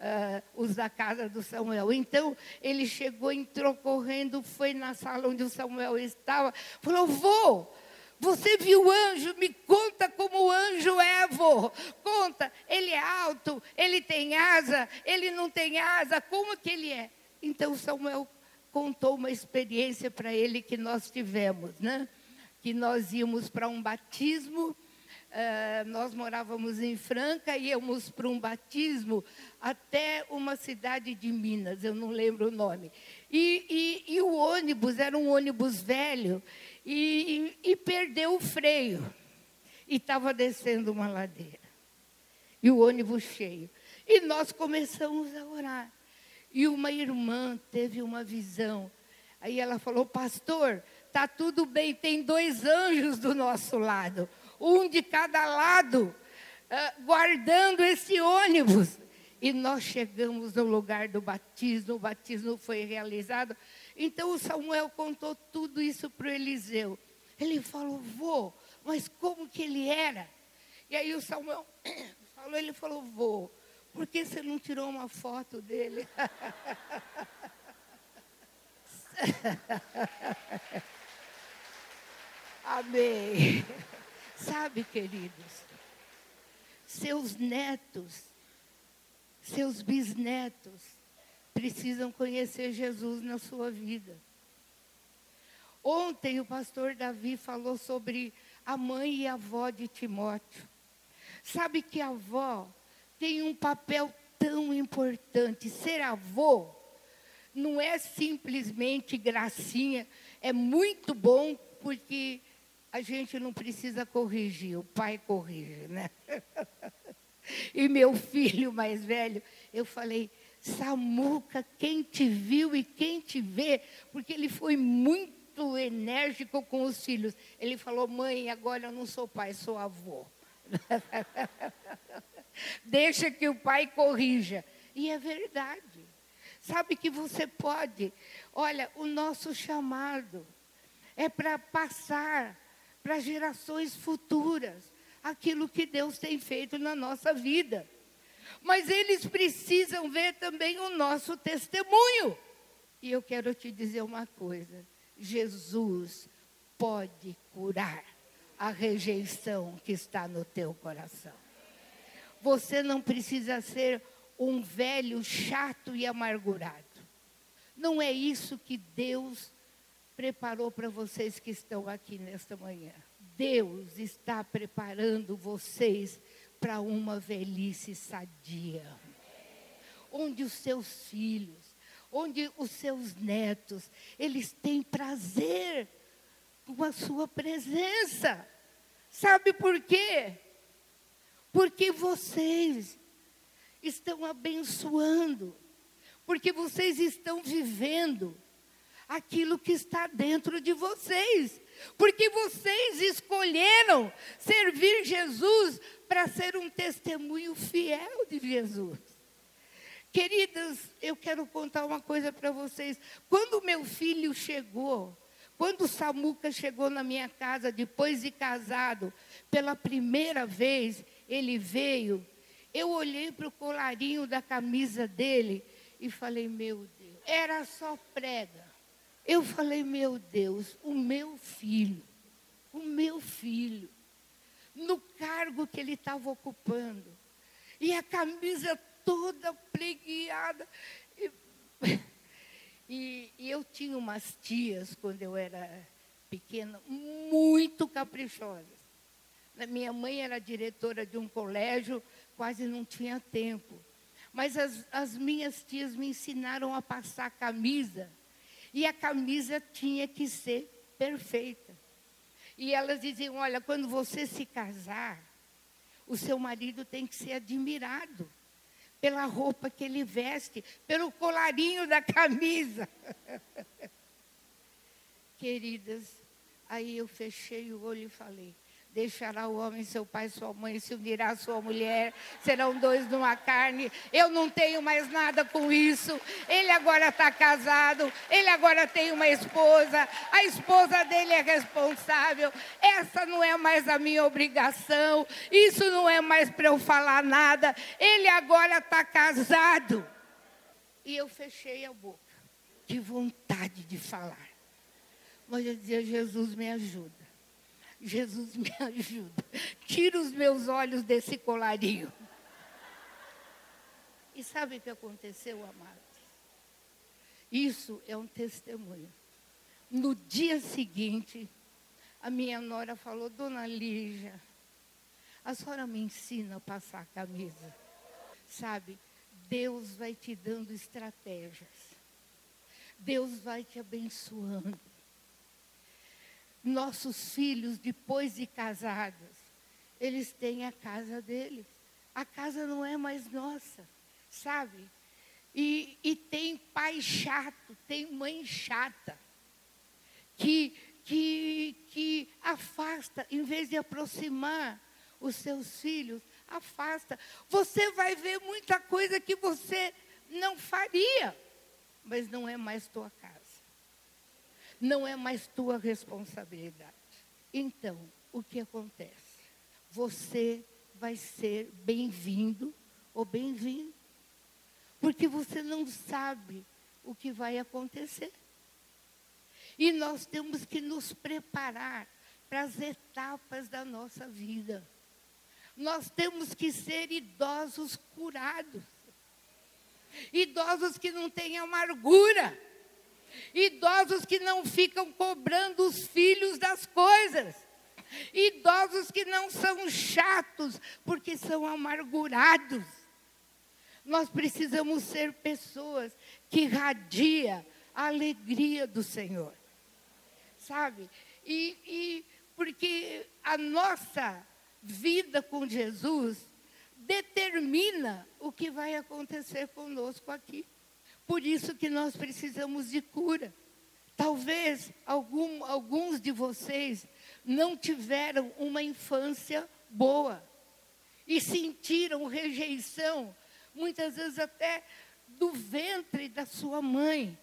Uh, os da casa do Samuel. Então, ele chegou, entrou correndo, foi na sala onde o Samuel estava, falou: vô, você viu o anjo? Me conta como o anjo é, vô. Conta. Ele é alto, ele tem asa, ele não tem asa, como que ele é? Então Samuel contou uma experiência para ele que nós tivemos, né? Que nós íamos para um batismo, uh, nós morávamos em Franca, íamos para um batismo até uma cidade de Minas, eu não lembro o nome. E, e, e o ônibus era um ônibus velho, e, e, e perdeu o freio. E estava descendo uma ladeira. E o ônibus cheio. E nós começamos a orar. E uma irmã teve uma visão. Aí ela falou: Pastor, está tudo bem, tem dois anjos do nosso lado, um de cada lado, uh, guardando esse ônibus. E nós chegamos no lugar do batismo, o batismo foi realizado. Então o Samuel contou tudo isso para o Eliseu. Ele falou, vô, mas como que ele era? E aí o Samuel [coughs] falou, ele falou, vô, por que você não tirou uma foto dele? [laughs] Amém. Sabe, queridos, seus netos, seus bisnetos, precisam conhecer Jesus na sua vida. Ontem o pastor Davi falou sobre a mãe e a avó de Timóteo. Sabe que a avó tem um papel tão importante. Ser avô não é simplesmente gracinha, é muito bom porque a gente não precisa corrigir, o pai corrige, né? [laughs] e meu filho mais velho, eu falei, Samuca, quem te viu e quem te vê, porque ele foi muito enérgico com os filhos. Ele falou: mãe, agora eu não sou pai, sou avô. [laughs] Deixa que o pai corrija. E é verdade. Sabe que você pode. Olha, o nosso chamado é para passar para gerações futuras aquilo que Deus tem feito na nossa vida mas eles precisam ver também o nosso testemunho. E eu quero te dizer uma coisa: Jesus pode curar a rejeição que está no teu coração. Você não precisa ser um velho chato e amargurado. Não é isso que Deus preparou para vocês que estão aqui nesta manhã. Deus está preparando vocês para uma velhice sadia. Onde os seus filhos, onde os seus netos, eles têm prazer com a sua presença. Sabe por quê? Porque vocês estão abençoando, porque vocês estão vivendo aquilo que está dentro de vocês, porque vocês escolheram servir Jesus para ser um testemunho fiel de Jesus. Queridas, eu quero contar uma coisa para vocês. Quando meu filho chegou, quando Samuca chegou na minha casa, depois de casado, pela primeira vez, ele veio, eu olhei para o colarinho da camisa dele e falei, meu Deus, era só prega. Eu falei, meu Deus, o meu filho, o meu filho no cargo que ele estava ocupando. e a camisa toda plegueada. E, [laughs] e, e eu tinha umas tias, quando eu era pequena, muito caprichosas. Minha mãe era diretora de um colégio, quase não tinha tempo. Mas as, as minhas tias me ensinaram a passar camisa. E a camisa tinha que ser perfeita. E elas diziam: olha, quando você se casar, o seu marido tem que ser admirado pela roupa que ele veste, pelo colarinho da camisa. [laughs] Queridas, aí eu fechei o olho e falei: Deixará o homem seu pai sua mãe, se unirá a sua mulher, serão dois numa carne. Eu não tenho mais nada com isso. Ele agora está casado, ele agora tem uma esposa, a esposa dele é responsável. Essa não é mais a minha obrigação, isso não é mais para eu falar nada. Ele agora está casado. E eu fechei a boca, de vontade de falar. Mas eu dizia: Jesus, me ajuda. Jesus me ajuda. Tira os meus olhos desse colarinho. E sabe o que aconteceu, amados? Isso é um testemunho. No dia seguinte, a minha nora falou: Dona Lígia, a senhora me ensina a passar a camisa. Sabe, Deus vai te dando estratégias. Deus vai te abençoando nossos filhos, depois de casados, eles têm a casa deles. A casa não é mais nossa, sabe? E, e tem pai chato, tem mãe chata, que, que, que afasta, em vez de aproximar os seus filhos, afasta. Você vai ver muita coisa que você não faria, mas não é mais tua casa não é mais tua responsabilidade. Então, o que acontece? Você vai ser bem-vindo ou bem-vindo, porque você não sabe o que vai acontecer. E nós temos que nos preparar para as etapas da nossa vida. Nós temos que ser idosos curados. Idosos que não têm amargura Idosos que não ficam cobrando os filhos das coisas. Idosos que não são chatos, porque são amargurados. Nós precisamos ser pessoas que radia a alegria do Senhor. Sabe? E, e porque a nossa vida com Jesus determina o que vai acontecer conosco aqui. Por isso que nós precisamos de cura. Talvez algum, alguns de vocês não tiveram uma infância boa e sentiram rejeição, muitas vezes até do ventre da sua mãe.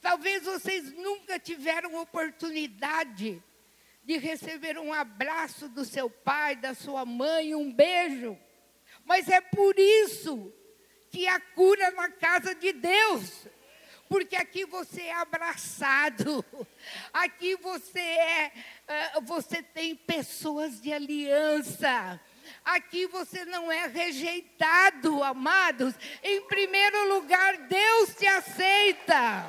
Talvez vocês nunca tiveram oportunidade de receber um abraço do seu pai, da sua mãe, um beijo. Mas é por isso que a cura na casa de Deus. Porque aqui você é abraçado, [laughs] aqui você é, uh, você tem pessoas de aliança, aqui você não é rejeitado, amados. Em primeiro lugar, Deus te aceita.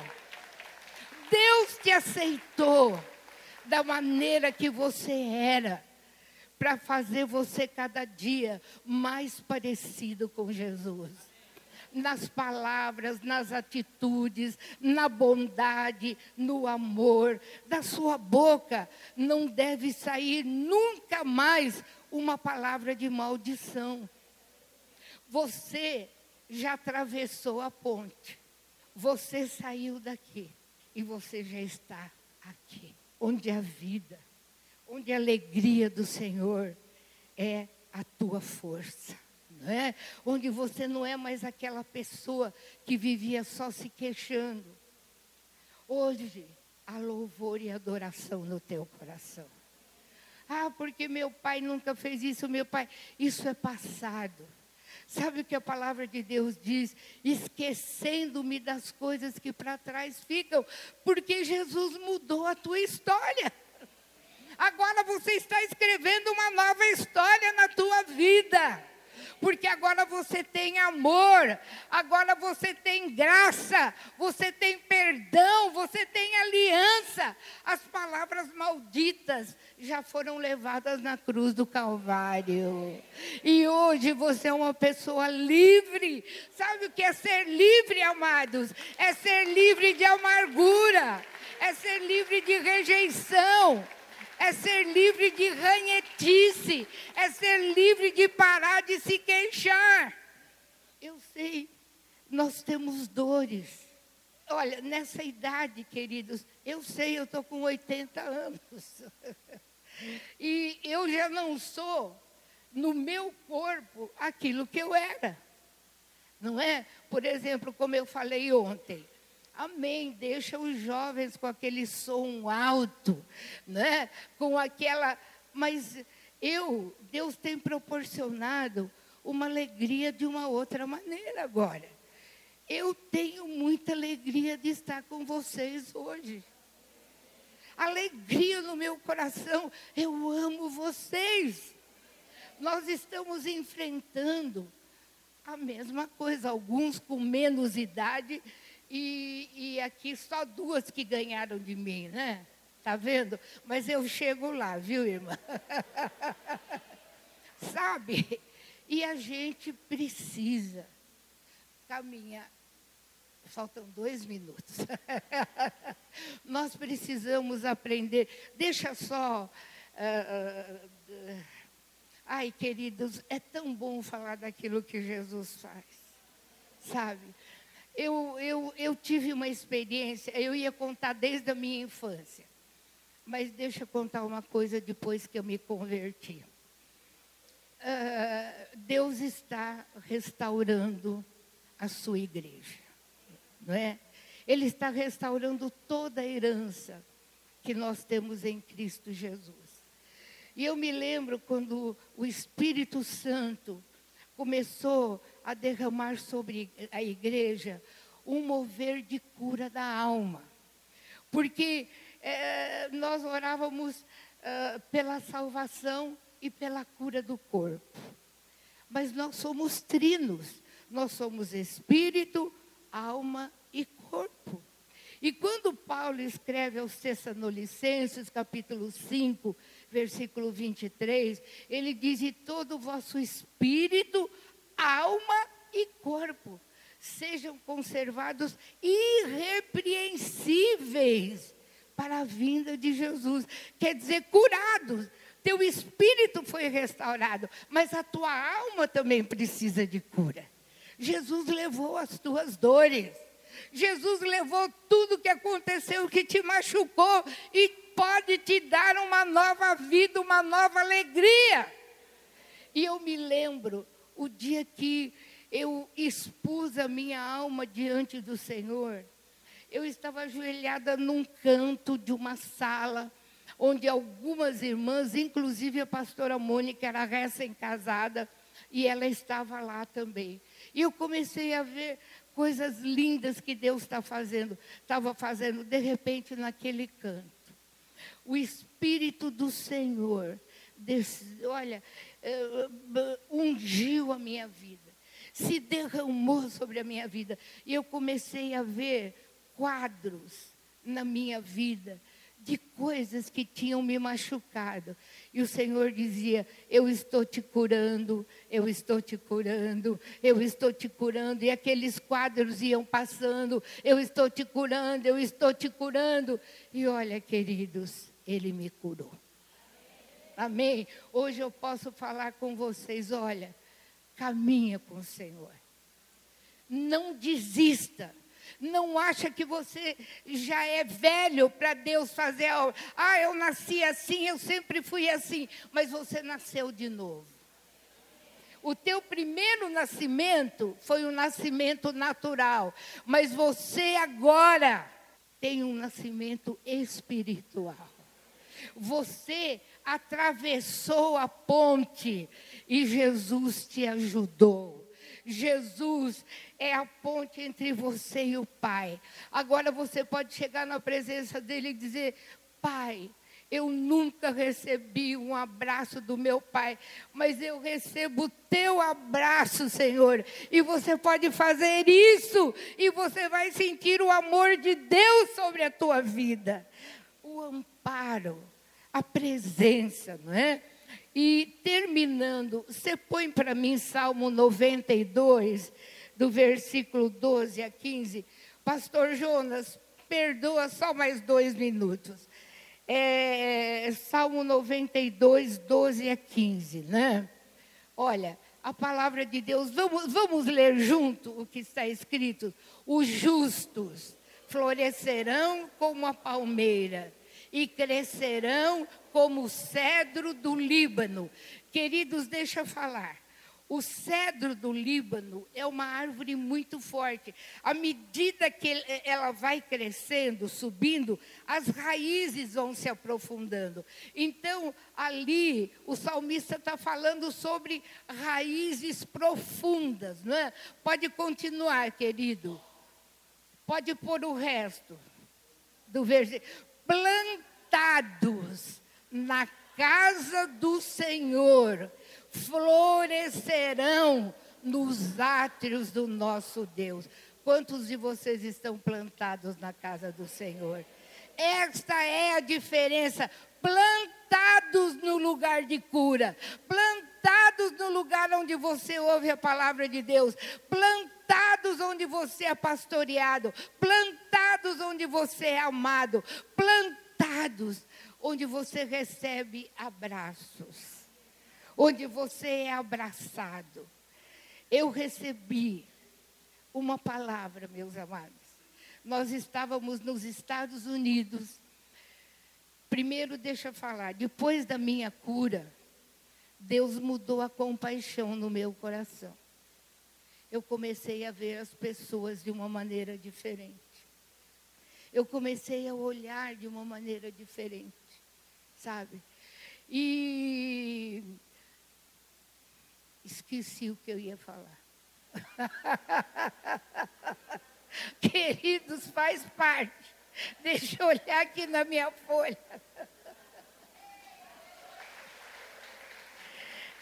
Deus te aceitou da maneira que você era, para fazer você cada dia mais parecido com Jesus nas palavras, nas atitudes, na bondade, no amor. Da sua boca não deve sair nunca mais uma palavra de maldição. Você já atravessou a ponte. Você saiu daqui e você já está aqui, onde a vida, onde a alegria do Senhor é a tua força né? onde você não é mais aquela pessoa que vivia só se queixando. Hoje, há louvor e adoração no teu coração. Ah, porque meu pai nunca fez isso, meu pai. Isso é passado. Sabe o que a palavra de Deus diz? Esquecendo-me das coisas que para trás ficam, porque Jesus mudou a tua história. Agora você está escrevendo uma nova história na tua vida. Porque agora você tem amor, agora você tem graça, você tem perdão, você tem aliança. As palavras malditas já foram levadas na cruz do Calvário. E hoje você é uma pessoa livre. Sabe o que é ser livre, amados? É ser livre de amargura, é ser livre de rejeição é ser livre de ranhetice, é ser livre de parar de se queixar. Eu sei, nós temos dores. Olha, nessa idade, queridos, eu sei, eu estou com 80 anos. [laughs] e eu já não sou, no meu corpo, aquilo que eu era. Não é? Por exemplo, como eu falei ontem, Amém. Deixa os jovens com aquele som alto, né? Com aquela. Mas eu, Deus tem proporcionado uma alegria de uma outra maneira agora. Eu tenho muita alegria de estar com vocês hoje. Alegria no meu coração. Eu amo vocês. Nós estamos enfrentando a mesma coisa, alguns com menos idade e, e aqui só duas que ganharam de mim, né? Tá vendo? Mas eu chego lá, viu, irmã? [laughs] Sabe? E a gente precisa caminhar. Faltam dois minutos. [laughs] Nós precisamos aprender. Deixa só. Uh, uh, ai, queridos, é tão bom falar daquilo que Jesus faz. Sabe? Eu, eu, eu tive uma experiência, eu ia contar desde a minha infância. Mas deixa eu contar uma coisa depois que eu me converti. Uh, Deus está restaurando a sua igreja, não é? Ele está restaurando toda a herança que nós temos em Cristo Jesus. E eu me lembro quando o Espírito Santo começou a derramar sobre a igreja um mover de cura da alma. Porque é, nós orávamos é, pela salvação e pela cura do corpo. Mas nós somos trinos, nós somos espírito, alma e corpo. E quando Paulo escreve aos Tessalonicenses, capítulo 5, versículo 23, ele diz: E todo o vosso espírito, alma e corpo sejam conservados irrepreensíveis para a vinda de Jesus. Quer dizer, curados. Teu espírito foi restaurado, mas a tua alma também precisa de cura. Jesus levou as tuas dores. Jesus levou tudo que aconteceu, que te machucou e pode te dar uma nova vida, uma nova alegria. E eu me lembro o dia que eu expus a minha alma diante do Senhor. Eu estava ajoelhada num canto de uma sala, onde algumas irmãs, inclusive a pastora Mônica, era recém-casada, e ela estava lá também. E eu comecei a ver coisas lindas que Deus está fazendo, estava fazendo de repente naquele canto. O Espírito do Senhor, desse, olha, ungiu a minha vida, se derramou sobre a minha vida. E eu comecei a ver quadros na minha vida de coisas que tinham me machucado. E o Senhor dizia: Eu estou te curando, eu estou te curando, eu estou te curando. E aqueles quadros iam passando: Eu estou te curando, eu estou te curando. E olha, queridos, Ele me curou. Amém? Hoje eu posso falar com vocês: olha, caminha com o Senhor. Não desista. Não acha que você já é velho para Deus fazer algo. Ah, eu nasci assim, eu sempre fui assim. Mas você nasceu de novo. O teu primeiro nascimento foi um nascimento natural. Mas você agora tem um nascimento espiritual. Você atravessou a ponte e Jesus te ajudou. Jesus é a ponte entre você e o Pai. Agora você pode chegar na presença dele e dizer: Pai, Eu nunca recebi um abraço do meu pai, mas eu recebo o teu abraço, Senhor. E você pode fazer isso, e você vai sentir o amor de Deus sobre a tua vida. O amparo, a presença, não é? E terminando, você põe para mim Salmo 92, do versículo 12 a 15. Pastor Jonas, perdoa só mais dois minutos. É, Salmo 92, 12 a 15, né? Olha, a palavra de Deus, vamos, vamos ler junto o que está escrito. Os justos florescerão como a palmeira e crescerão como o cedro do Líbano. Queridos, deixa eu falar. O cedro do Líbano é uma árvore muito forte. À medida que ela vai crescendo, subindo, as raízes vão se aprofundando. Então, ali, o salmista está falando sobre raízes profundas. Não é? Pode continuar, querido. Pode pôr o resto do versículo. Plantados na casa do Senhor florescerão nos átrios do nosso Deus. Quantos de vocês estão plantados na casa do Senhor? Esta é a diferença. Plantados no lugar de cura, plantados no lugar onde você ouve a palavra de Deus, plantados onde você é pastoreado, plantados onde você é amado, plantados onde você recebe abraços onde você é abraçado. Eu recebi uma palavra, meus amados. Nós estávamos nos Estados Unidos. Primeiro, deixa eu falar, depois da minha cura, Deus mudou a compaixão no meu coração. Eu comecei a ver as pessoas de uma maneira diferente. Eu comecei a olhar de uma maneira diferente, sabe? E Esqueci o que eu ia falar. [laughs] Queridos, faz parte. Deixa eu olhar aqui na minha folha.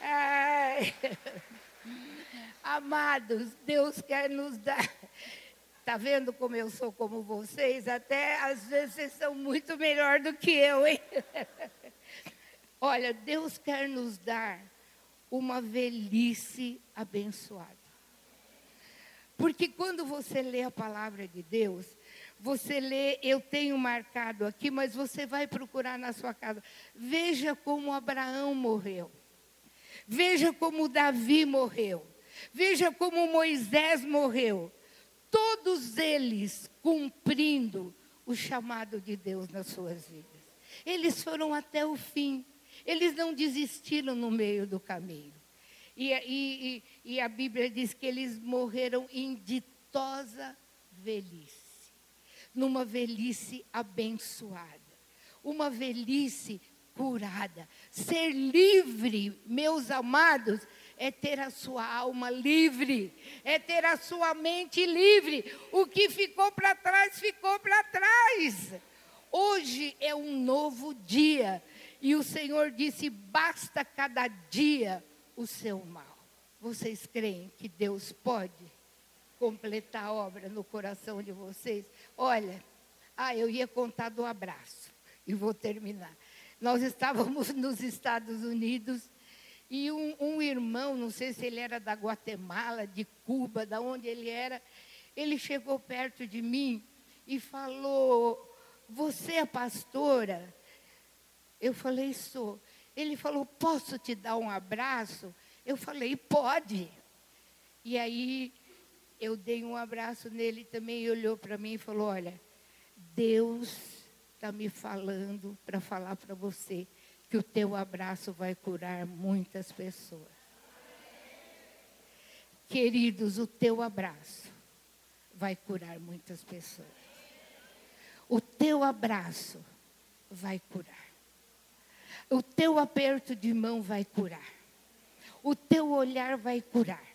Ai. [laughs] Amados, Deus quer nos dar. Está vendo como eu sou como vocês? Até às vezes vocês são muito melhor do que eu, hein? [laughs] Olha, Deus quer nos dar uma velhice abençoada. Porque quando você lê a palavra de Deus, você lê, eu tenho marcado aqui, mas você vai procurar na sua casa. Veja como Abraão morreu. Veja como Davi morreu. Veja como Moisés morreu. Todos eles cumprindo o chamado de Deus nas suas vidas. Eles foram até o fim. Eles não desistiram no meio do caminho. E, e, e a Bíblia diz que eles morreram em ditosa velhice. Numa velhice abençoada. Uma velhice curada. Ser livre, meus amados, é ter a sua alma livre, é ter a sua mente livre. O que ficou para trás, ficou para trás. Hoje é um novo dia. E o Senhor disse: basta cada dia o seu mal. Vocês creem que Deus pode completar a obra no coração de vocês? Olha, ah, eu ia contar do abraço e vou terminar. Nós estávamos [laughs] nos Estados Unidos e um, um, irmão, não sei se ele era da Guatemala, de Cuba, da onde ele era, ele chegou perto de mim e falou: Você é pastora? Eu falei, sou. Ele falou, posso te dar um abraço? Eu falei, pode. E aí eu dei um abraço nele também e olhou para mim e falou: Olha, Deus está me falando para falar para você que o teu abraço vai curar muitas pessoas. Queridos, o teu abraço vai curar muitas pessoas. O teu abraço vai curar. O teu aperto de mão vai curar. O teu olhar vai curar.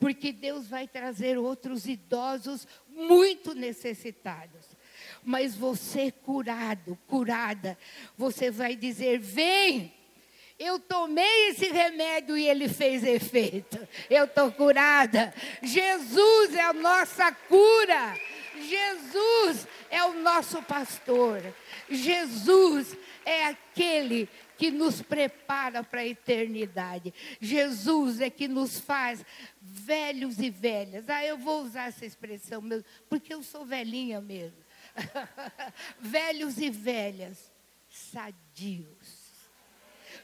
Porque Deus vai trazer outros idosos muito necessitados. Mas você curado, curada, você vai dizer: vem. Eu tomei esse remédio e ele fez efeito. Eu estou curada. Jesus é a nossa cura. Jesus é o nosso pastor. Jesus é aquele que nos prepara para a eternidade. Jesus é que nos faz velhos e velhas. Ah, eu vou usar essa expressão mesmo, porque eu sou velhinha mesmo. [laughs] velhos e velhas, sadios.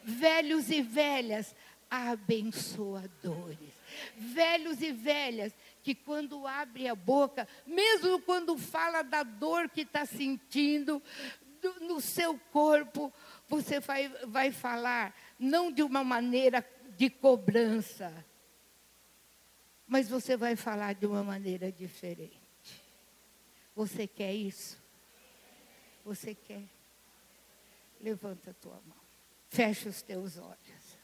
Velhos e velhas, abençoadores. Velhos e velhas que quando abre a boca, mesmo quando fala da dor que está sentindo do, no seu corpo, você vai, vai falar não de uma maneira de cobrança, mas você vai falar de uma maneira diferente. Você quer isso? Você quer? Levanta a tua mão. Fecha os teus olhos.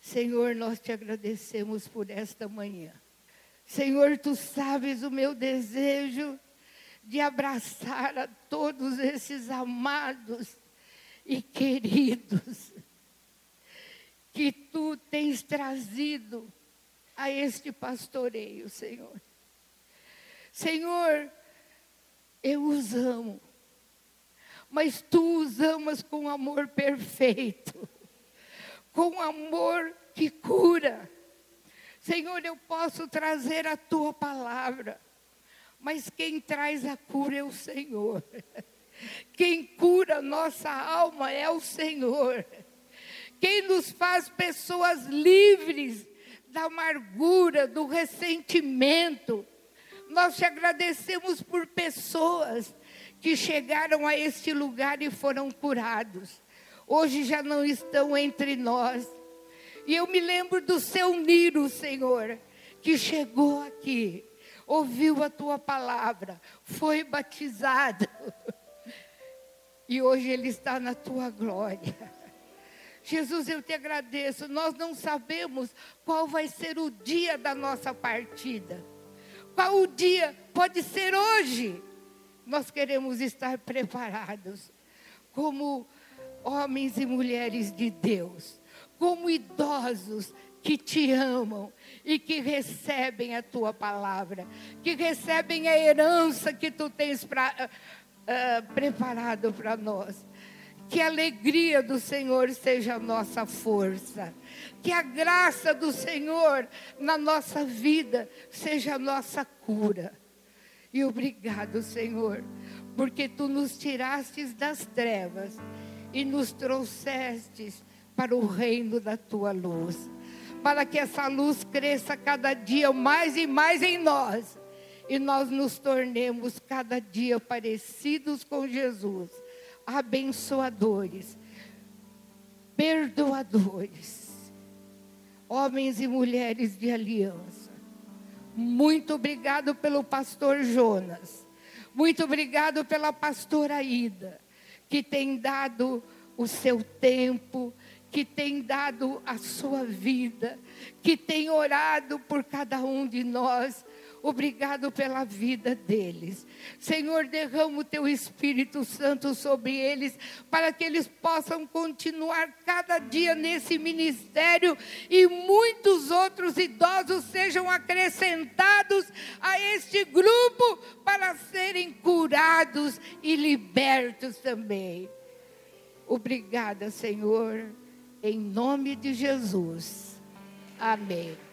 Senhor, nós te agradecemos por esta manhã. Senhor, tu sabes o meu desejo de abraçar a todos esses amados e queridos que tu tens trazido a este pastoreio, Senhor. Senhor, eu os amo, mas tu os amas com amor perfeito, com amor que cura. Senhor, eu posso trazer a tua palavra, mas quem traz a cura é o Senhor. Quem cura nossa alma é o Senhor. Quem nos faz pessoas livres da amargura, do ressentimento. Nós te agradecemos por pessoas que chegaram a este lugar e foram curados. Hoje já não estão entre nós. E eu me lembro do seu Niro, Senhor, que chegou aqui, ouviu a tua palavra, foi batizado. [laughs] E hoje ele está na tua glória. Jesus, eu te agradeço. Nós não sabemos qual vai ser o dia da nossa partida. Qual o dia? Pode ser hoje. Nós queremos estar preparados como homens e mulheres de Deus, como idosos que te amam e que recebem a tua palavra, que recebem a herança que tu tens pra, uh, preparado para nós. Que a alegria do Senhor seja a nossa força. Que a graça do Senhor na nossa vida seja a nossa cura. E obrigado, Senhor, porque tu nos tirastes das trevas e nos trouxestes para o reino da tua luz. Para que essa luz cresça cada dia mais e mais em nós e nós nos tornemos cada dia parecidos com Jesus, abençoadores, perdoadores, homens e mulheres de aliança. Muito obrigado pelo pastor Jonas. Muito obrigado pela pastora Ida, que tem dado o seu tempo, que tem dado a sua vida, que tem orado por cada um de nós Obrigado pela vida deles. Senhor, derrama o teu Espírito Santo sobre eles, para que eles possam continuar cada dia nesse ministério e muitos outros idosos sejam acrescentados a este grupo para serem curados e libertos também. Obrigada, Senhor, em nome de Jesus. Amém.